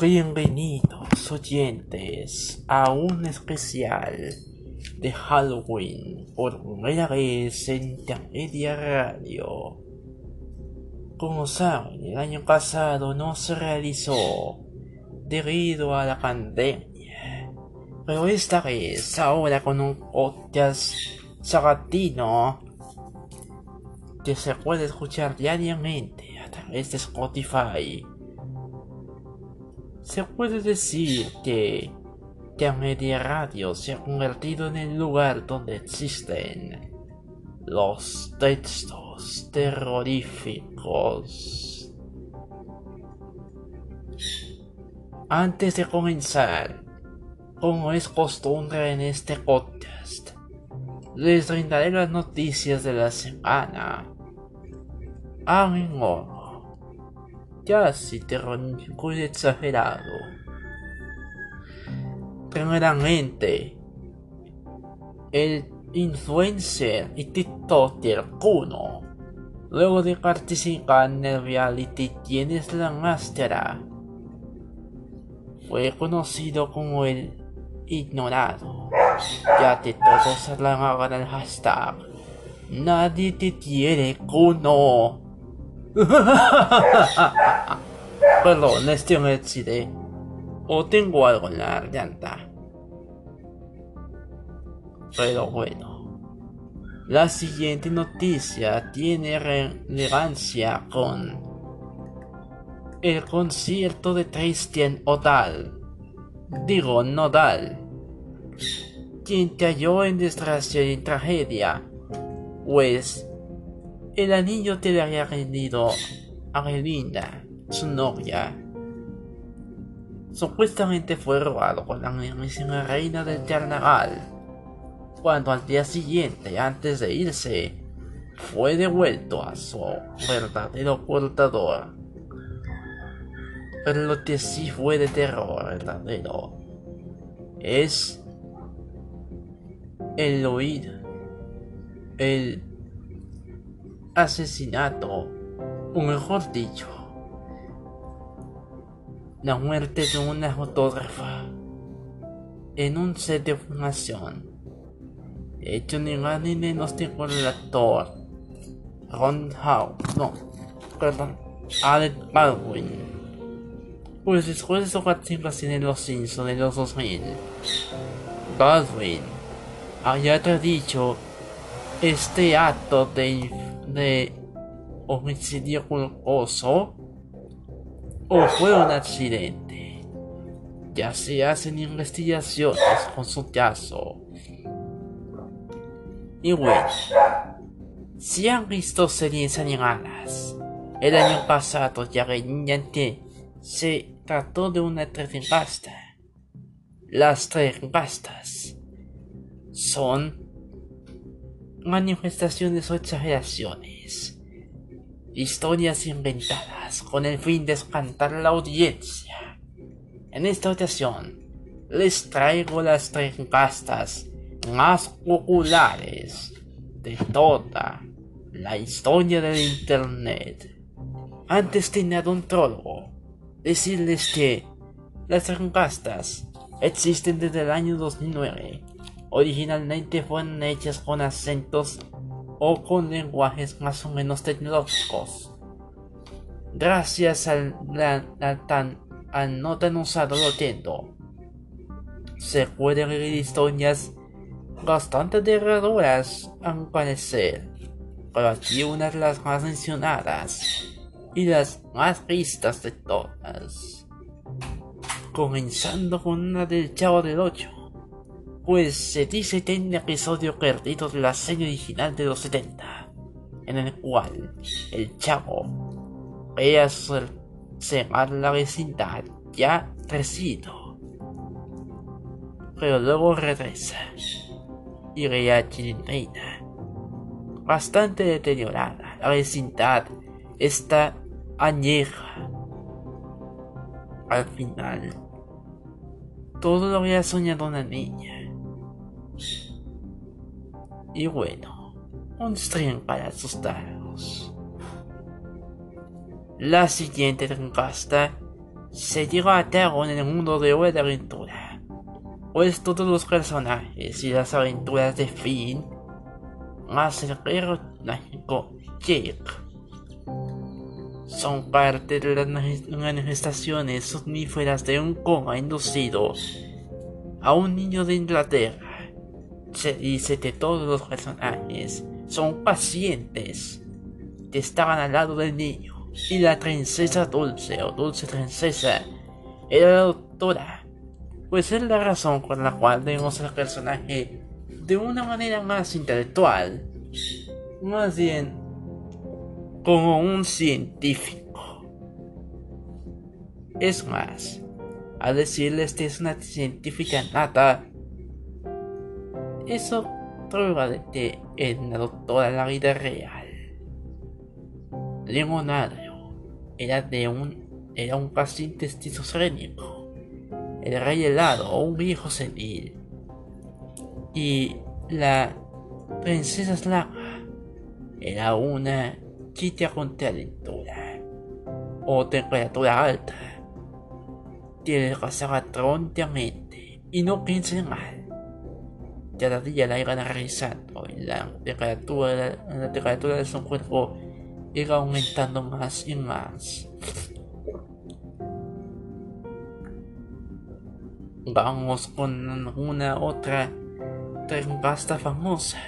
Bienvenidos oyentes a un especial de Halloween por primera vez en Intermedia Radio. Como saben, el año pasado no se realizó debido a la pandemia, pero esta vez ahora con un podcast sabatino que se puede escuchar diariamente a través de Spotify se puede decir que Media Radio se ha convertido en el lugar donde existen los textos terroríficos. Antes de comenzar, como es costumbre en este podcast, les brindaré las noticias de la semana. Ánimo casi terrorífico y exagerado. Primeramente, el influencer y tiktoker Kuno, luego de participar en el reality Tienes la Máscara, fue conocido como el ignorado, ya que todos hablaban el hashtag. Nadie te quiere, Kuno. Perdón, estoy en el O tengo algo en la garganta. Pero bueno. La siguiente noticia tiene relevancia con el concierto de Christian Odal. Digo, Nodal. Quien cayó en desgracia y tragedia. Pues el anillo te le había rendido a Relinda, su novia. Supuestamente fue robado con la mismísima reina del carnaval, cuando al día siguiente, antes de irse, fue devuelto a su verdadero portador. Pero lo que sí fue de terror verdadero es el oír, el asesinato, o mejor dicho, la muerte de una fotógrafa en un set de formación, hecho ni más ni que por el actor Ron Howe, no, perdón, Alec Baldwin. Pues después de su participación en Los Simpsons de los 2000, Baldwin había dicho este acto de de homicidio culposo o fue un accidente. Ya se hacen investigaciones con su caso. Y bueno, si han visto series animadas, el año pasado ya que se trató de una pasta Las pastas son manifestaciones o exageraciones, historias inventadas con el fin de espantar a la audiencia. En esta ocasión, les traigo las tres pastas más populares de toda la historia del Internet. Antes de nada un prólogo, decirles que las pastas existen desde el año 2009 Originalmente fueron hechas con acentos o con lenguajes más o menos tecnológicos. Gracias al, no tan usado tiempo, se pueden leer historias bastante aterradoras al parecer, pero aquí una de las más mencionadas y las más vistas de todas. Comenzando con una del Chavo del 8 pues se dice que hay un episodio perdido de la serie original de los 70, en el cual el chavo ve su la vecindad ya crecido, pero luego regresa y ve a Chilindrina, bastante deteriorada. La vecindad está añeja. Al final, todo lo había soñado una niña y bueno, un stream para asustaros. La siguiente encuesta se lleva a cabo en el mundo de de Aventura, pues todos los personajes y las aventuras de Finn, más el guerrero mágico Jake, son parte de las manifestaciones somníferas de un coma inducido a un niño de Inglaterra. Se dice que todos los personajes son pacientes que estaban al lado del niño y la princesa dulce o dulce princesa era la doctora. Pues es la razón por la cual vemos al personaje de una manera más intelectual, más bien como un científico. Es más, a decirles que es una científica nata, eso prueba de que es una doctora en la vida real. Leonardo era de un era un paciente esquizofrénico, el rey helado o un viejo senil. Y la princesa Slava era una chica con calentura o temperatura alta. Que prontamente y no piense mal. Cada día la irán realizando y la temperatura, la de su cuerpo irá aumentando más y más. Vamos con una otra pasta famosa.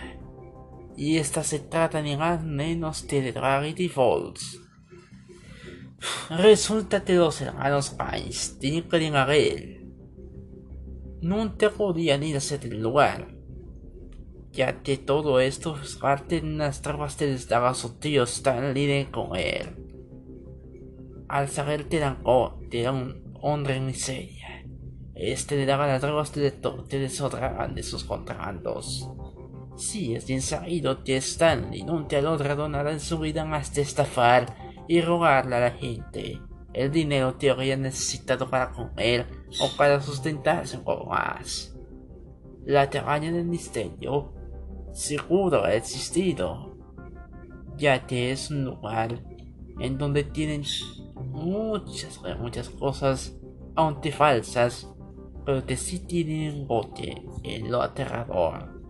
Y esta se trata ni más menos de Gravity Falls. Resulta que los hermanos Pines tienen que nunca podían irse del lugar ya que todo esto es parte de unas trampas que les daba su tío Stanley con él. Al saber que era un hombre en miseria, este le daba las de que de sus contrabandos. Sí, es bien sabido que Stanley nunca logrado nada en su vida más de estafar y rogarle a la gente el dinero que había necesitado para comer o para sustentarse un más. La cabaña del misterio seguro ha existido, ya que es un lugar en donde tienen muchas, muchas cosas, aunque falsas, pero que sí tienen bote en lo aterrador.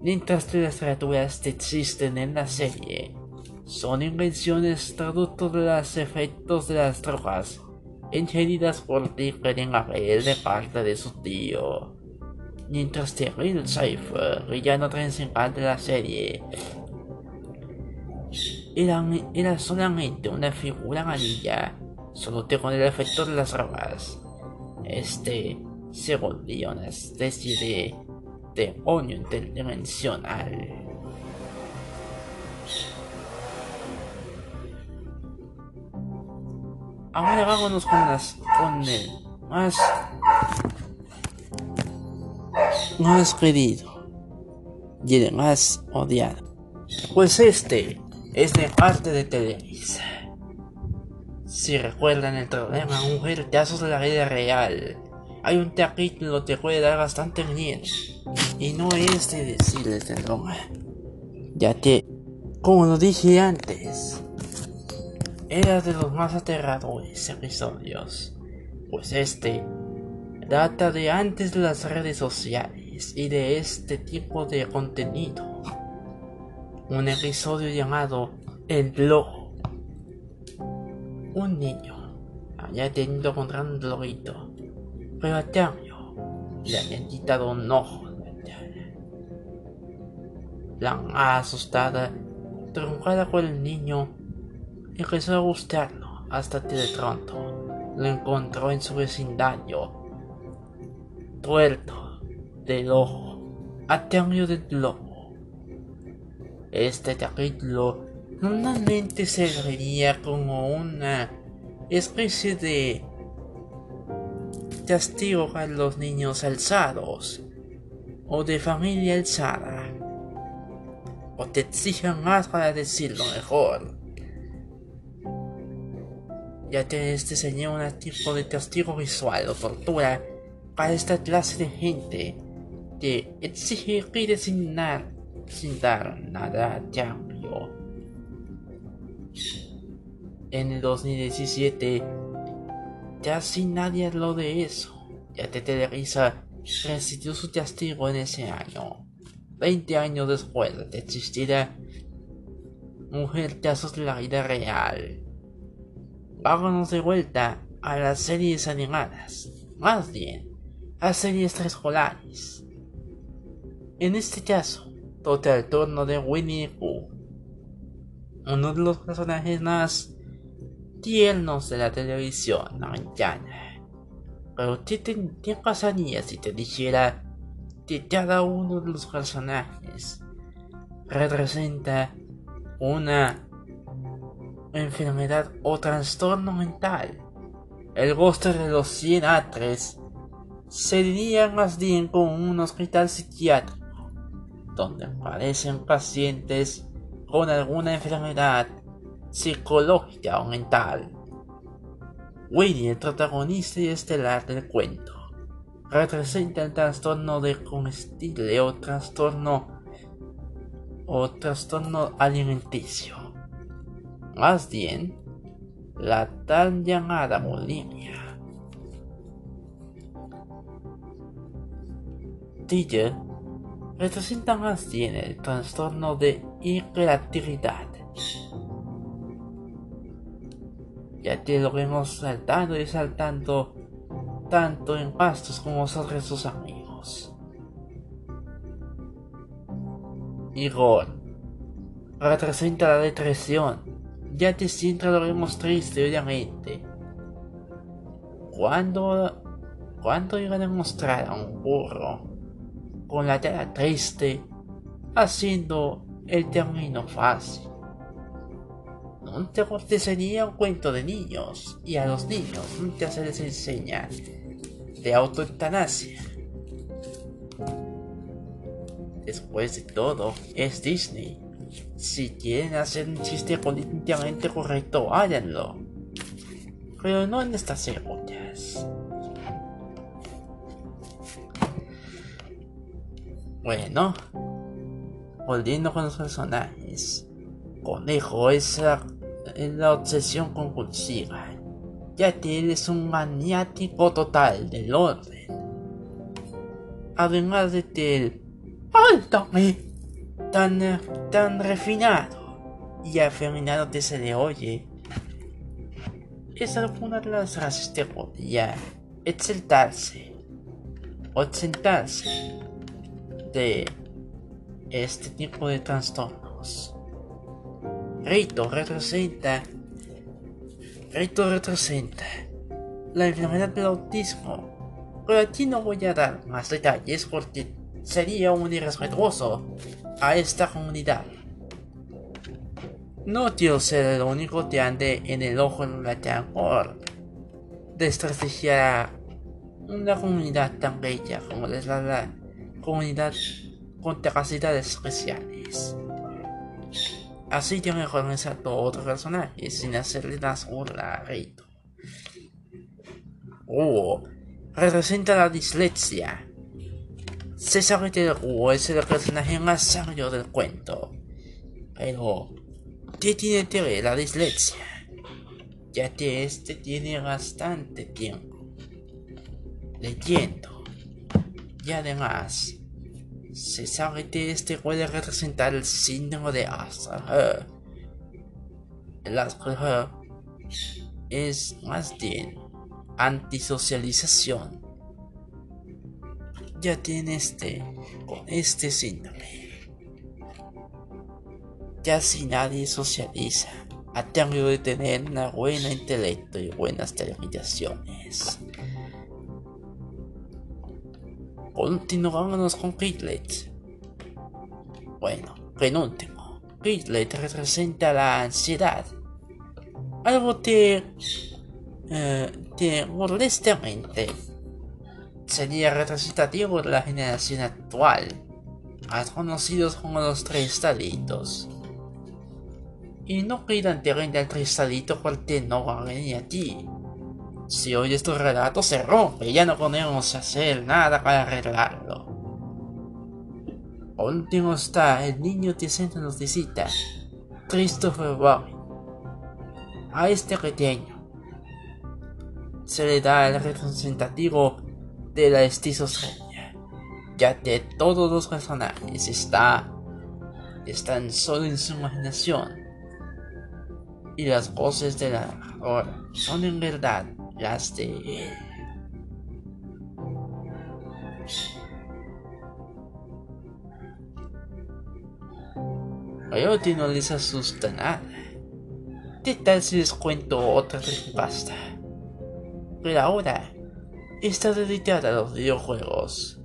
Mientras que las criaturas que existen en la serie son invenciones producto de los efectos de las drogas ingeridas por Different Abel de parte de su tío mientras Real Cypher, villano principal de la serie, era, era solamente una figura amarilla, solo con el efecto de las ramas. Este se volvió una especie de demonio interdimensional. Ahora vámonos con las con el más más querido y el más odiado. Pues este es de parte de Televisa. Si recuerdan el problema, casos de la vida real, hay un capítulo que puede dar bastante miedo. Y no es de decirles de broma. Ya que, como lo dije antes, era de los más aterradores episodios. Pues este data de antes de las redes sociales y de este tipo de contenido. Un episodio llamado El Blog. Un niño había tenido contra un droguito, pero a le habían quitado un ojo La asustada, truncada con el niño, empezó a buscarlo hasta que de pronto lo encontró en su vecindario tuerto del ojo a cambio del lobo. Este capítulo normalmente se vería como una especie de castigo a los niños alzados o de familia alzada o te exigen más para decirlo mejor ya que este sería un tipo de castigo visual o tortura para esta clase de gente que exige pide sin, sin dar nada a cambio. En el 2017, Ya sin nadie habló de eso. Ya te Televisa resistió su castigo en ese año. Veinte años después de existir Mujer casos de la vida real. Vámonos de vuelta a las series animadas. Más bien, a series. En este caso, todo el torno de Winnie Pooh. Uno de los personajes más tiernos de la televisión americana. Pero ¿qué, te, qué pasaría si te dijera que cada uno de los personajes representa una enfermedad o trastorno mental? El bosque de los 100 atres sería más bien como un hospital psiquiátrico donde aparecen pacientes con alguna enfermedad psicológica o mental. Winnie, el protagonista y estelar del cuento, representa el trastorno de comestible o trastorno o trastorno alimenticio. Más bien, la tan llamada bulimia. Representa más bien el trastorno de hiperactividad. Ya que lo vemos saltando y saltando tanto en pastos como sobre sus amigos. Igor representa la depresión, ya que siempre lo vemos triste obviamente. Cuando, cuando iba a demostrar a un burro con la cara triste, haciendo el camino fácil. Nunca sería un cuento de niños, y a los niños nunca se les enseña de autoeutanasia. Después de todo, es Disney. Si quieren hacer un chiste políticamente correcto, háganlo. Pero no en estas épocas. Bueno, volviendo con los personajes. Conejo es la, obsesión compulsiva, ya que él es un maniático total del orden. Además de que el ¡Áltame! Tan, tan refinado y afeminado que se le oye. Es alguna de las frases que podía exaltarse o sentarse de este tipo de trastornos. Rito representa Rito representa la enfermedad del autismo, pero aquí no voy a dar más detalles porque sería un irrespetuoso a esta comunidad. No quiero ser el único que ande en el ojo en la por desprestigiar una comunidad tan bella como es la, la comunidad con capacidades especiales. Así que mejor me salto otro personaje sin hacerle más burla a Rito. Oh, representa la dislexia. Se sabe que el es el personaje más sabio del cuento. Pero, ¿qué tiene que ver la dislexia? Ya que este tiene bastante tiempo leyendo y además, se sabe que este puede representar el síndrome de Asperger. El Asperger es más bien antisocialización. Ya tiene este, con este síndrome. Casi nadie socializa a cambio de tener una buena intelecto y buenas televisiones. Continuamos con Piglet. Bueno, penúltimo. Piglet representa la ansiedad. Algo que, eh, modestamente sería representativo de la generación actual, más conocidos como los tres talitos. Y no pidan que venga el tres talitos porque no van a venir aquí. Si hoy estos relatos se rompe. Ya no podemos hacer nada para arreglarlo. último está el niño siempre nos visita, Christopher Boy. A este pequeño. Se le da el representativo de la esquizofrenia, ya que todos los personajes está, están solo en su imaginación. Y las voces de la narradora son en verdad las de él. ti no les asusta nada. ¿Qué tal si les cuento otra creepypasta? Pero ahora está dedicada a los videojuegos.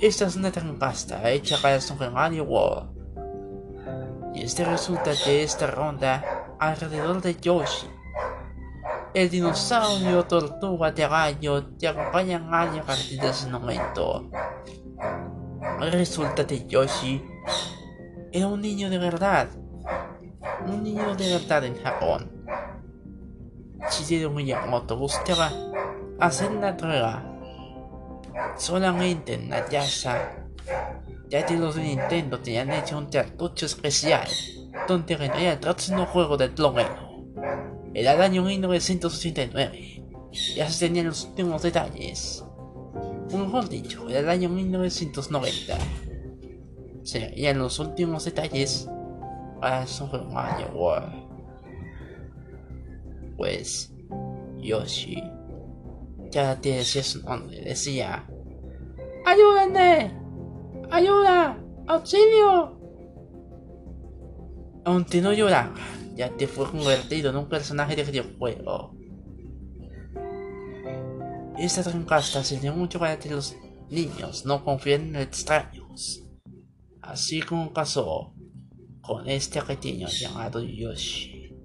Esta es una creepypasta hecha para Super Mario World. Y este resulta de esta ronda alrededor de Yoshi. El dinosaurio tortuga de rayo te acompañan a partir de ese momento. Resulta que Yoshi era un niño de verdad. Un niño de verdad en Japón. Shigeru Miyamoto buscaba hacer una entrega solamente en Nayasa, ya que los de Nintendo tenían hecho un cartucho especial donde venía el próximo juego del Plomero. Era el año 1989, ya se tenían los últimos detalles. Mejor dicho, era el año 1990 en los últimos detalles para Super Mario World. Pues Yoshi ya te decía su nombre, decía ¡Ayúdenme! ¡Ayuda! ¡Auxilio! Aunque no lloraba, ya te fue convertido en un personaje de videojuego. Esta trancasta sirvió mucho para que los niños no confíen en extraños así como pasó con este pequeño llamado Yoshi.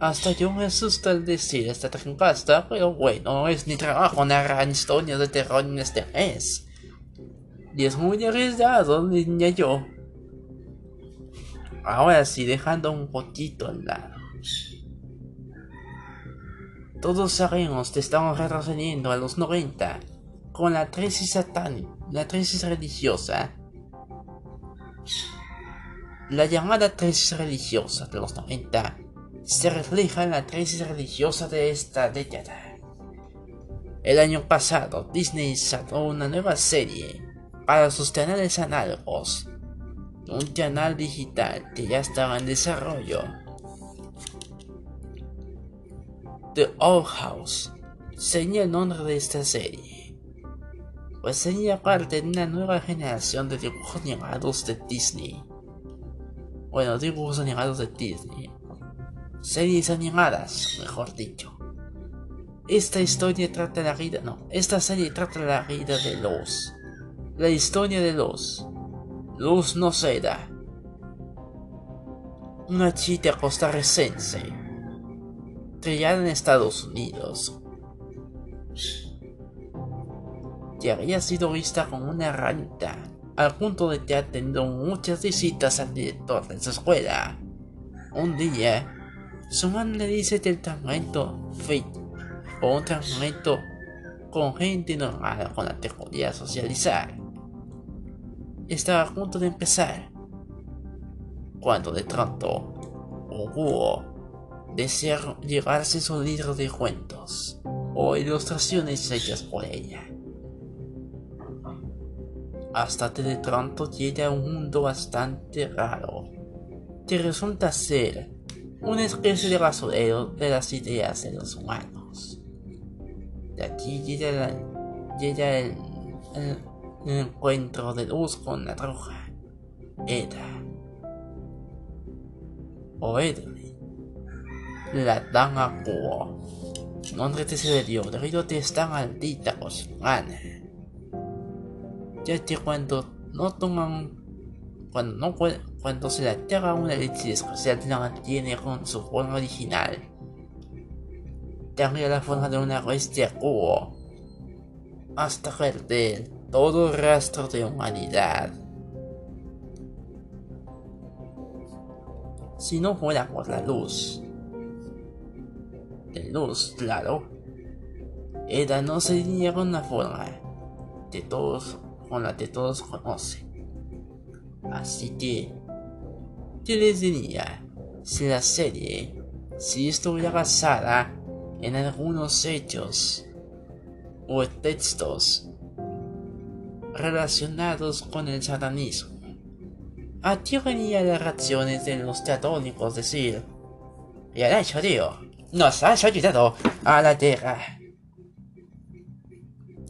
Hasta yo me asusto al decir esta trancasta, pero bueno, es mi trabajo narrar historias de terror en este mes. Y es muy arriesgado, niña yo. Ahora sí, dejando un poquito al lado. Todos sabemos que estamos retrocediendo a los 90 con la crisis satánica, la crisis religiosa la llamada crisis religiosa de los 90 se refleja en la crisis religiosa de esta década. El año pasado, Disney sacó una nueva serie para sus canales análogos, un canal digital que ya estaba en desarrollo. The Old House sería el nombre de esta serie, pues sería parte de una nueva generación de dibujos animados de Disney bueno, dibujos animados de Disney. Series animadas, mejor dicho. Esta historia trata la vida, no, esta serie trata la vida de Luz. La historia de Luz. Luz no será. Una chica costarricense. Criada en Estados Unidos. Que había sido vista como una ranita al punto de que ha tenido muchas visitas al director de su escuela. Un día, su madre le dice que el tratamiento fit o un tratamiento con gente normal con la que socializar estaba a punto de empezar cuando de pronto búho desea llevarse su libro de cuentos o ilustraciones hechas por ella hasta que de pronto llega a un mundo bastante raro, que resulta ser una especie de basurero de las ideas de los humanos. De aquí llega, el, encuentro de luz con la bruja, Eda, o Edwin, la dama Kuo, nombre que se le dio debido a está maldita su ya que cuando no toman cuando no cuando se le entrega una leche especial la mantiene con su forma original. Cambia la forma de una bestia cubo hasta perder todo rastro de humanidad si no fuera por la luz de luz claro Eda no sería una forma de todos con la que todos conocen. Así que, ¿qué les diría si la serie si estuviera basada en algunos hechos o textos relacionados con el satanismo. Atraería las reacciones de los católicos decir, y el hecho tío, nos has ayudado a la tierra.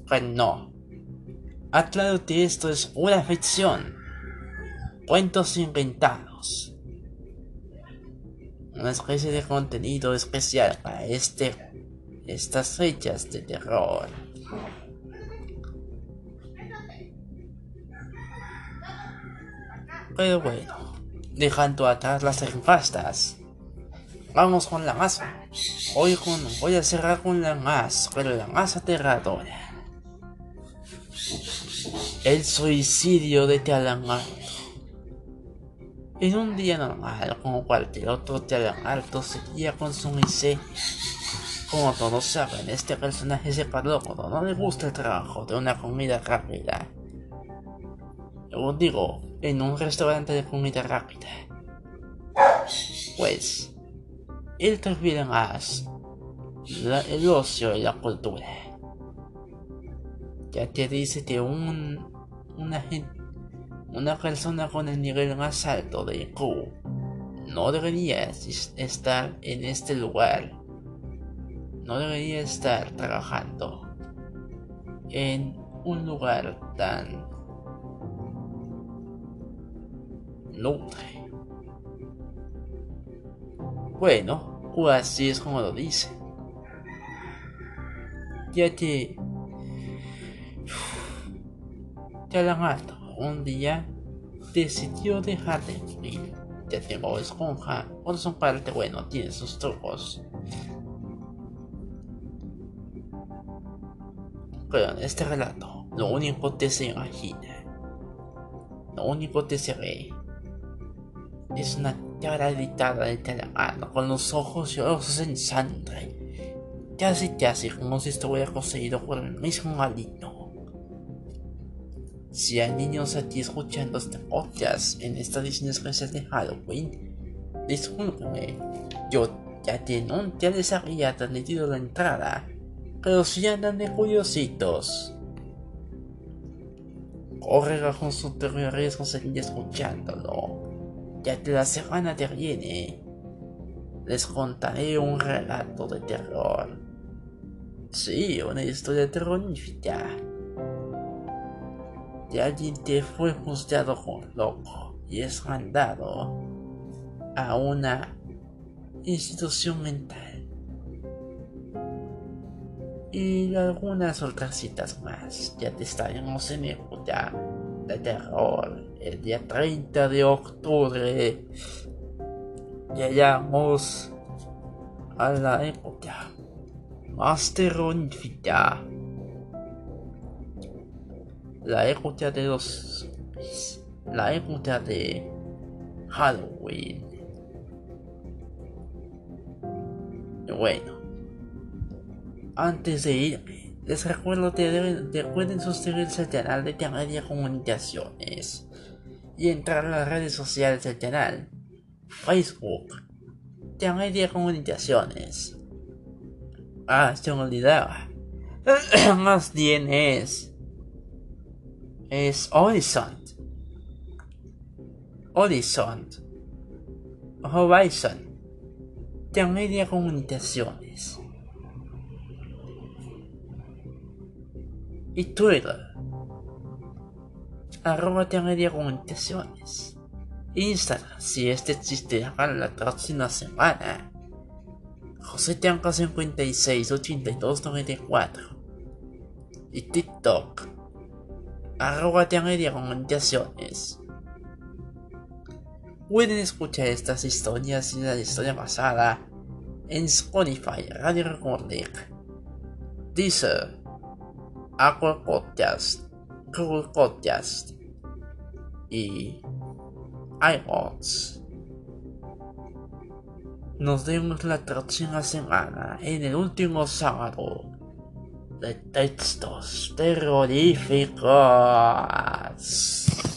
Pues no. Aclaro que esto es una ficción. Cuentos inventados. Una especie de contenido especial para este, estas fechas de terror. Pero bueno, dejando atrás las enfastas, vamos con la más. Hoy con, voy a cerrar con la más, pero la más aterradora. El suicidio de Alto. En un día normal, como cualquier otro Alto seguía con su miseria. Como todos saben, este personaje se cuando no le gusta el trabajo de una comida rápida. Digo, en un restaurante de comida rápida. Pues, él prefiere más el ocio y la cultura. Ya te dice que un, una, una persona con el nivel más alto de IQ no debería estar en este lugar. No debería estar trabajando en un lugar tan bueno, o así es como lo dice. Ya que... alto un día decidió dejar de vivir. Ya tengo esponja, por su parte, bueno, tiene sus trucos. Pero en este relato, lo único que se imagina, lo único que se es una cara editada de Telemano con los ojos llorosos en sangre, casi casi como si estuviera poseído por el mismo maligno. Si hay niños aquí escuchando este podcast en esta edición especial de Halloween, discúlpenme, yo ya tengo, ya les había transmitido la entrada, pero si andan de curiositos, corre bajo su terrible riesgo seguir escuchándolo ya que la semana que viene les contaré un relato de terror. Sí, una historia terrorífica. De alguien que fue juzgado como loco y es mandado a una institución mental. Y algunas otras citas más. Ya te estaremos en época de terror. El día 30 de octubre llegamos a la época más terrorífica. La época de los la época de Halloween. Bueno antes de irme les recuerdo que deben, suscribirse al canal de Canaria Comunicaciones y entrar a las redes sociales del canal. Facebook, Canaria Comunicaciones. Ah, se me olvidaba. Más bien es. Es Horizon. Horizon. Horizon. Canaria Comunicaciones. Y Twitter. Arroba Media Comunicaciones. Instagram, si este existirá la próxima semana. José Tianca 56 82 94. Y TikTok. Arroba Media Comunicaciones. Pueden escuchar estas historias y la historia pasada en Spotify, Radio Recording, Deezer, Apple Podcast, Google Podcast y iPods. Nos vemos la próxima semana en el último sábado de textos terroríficos.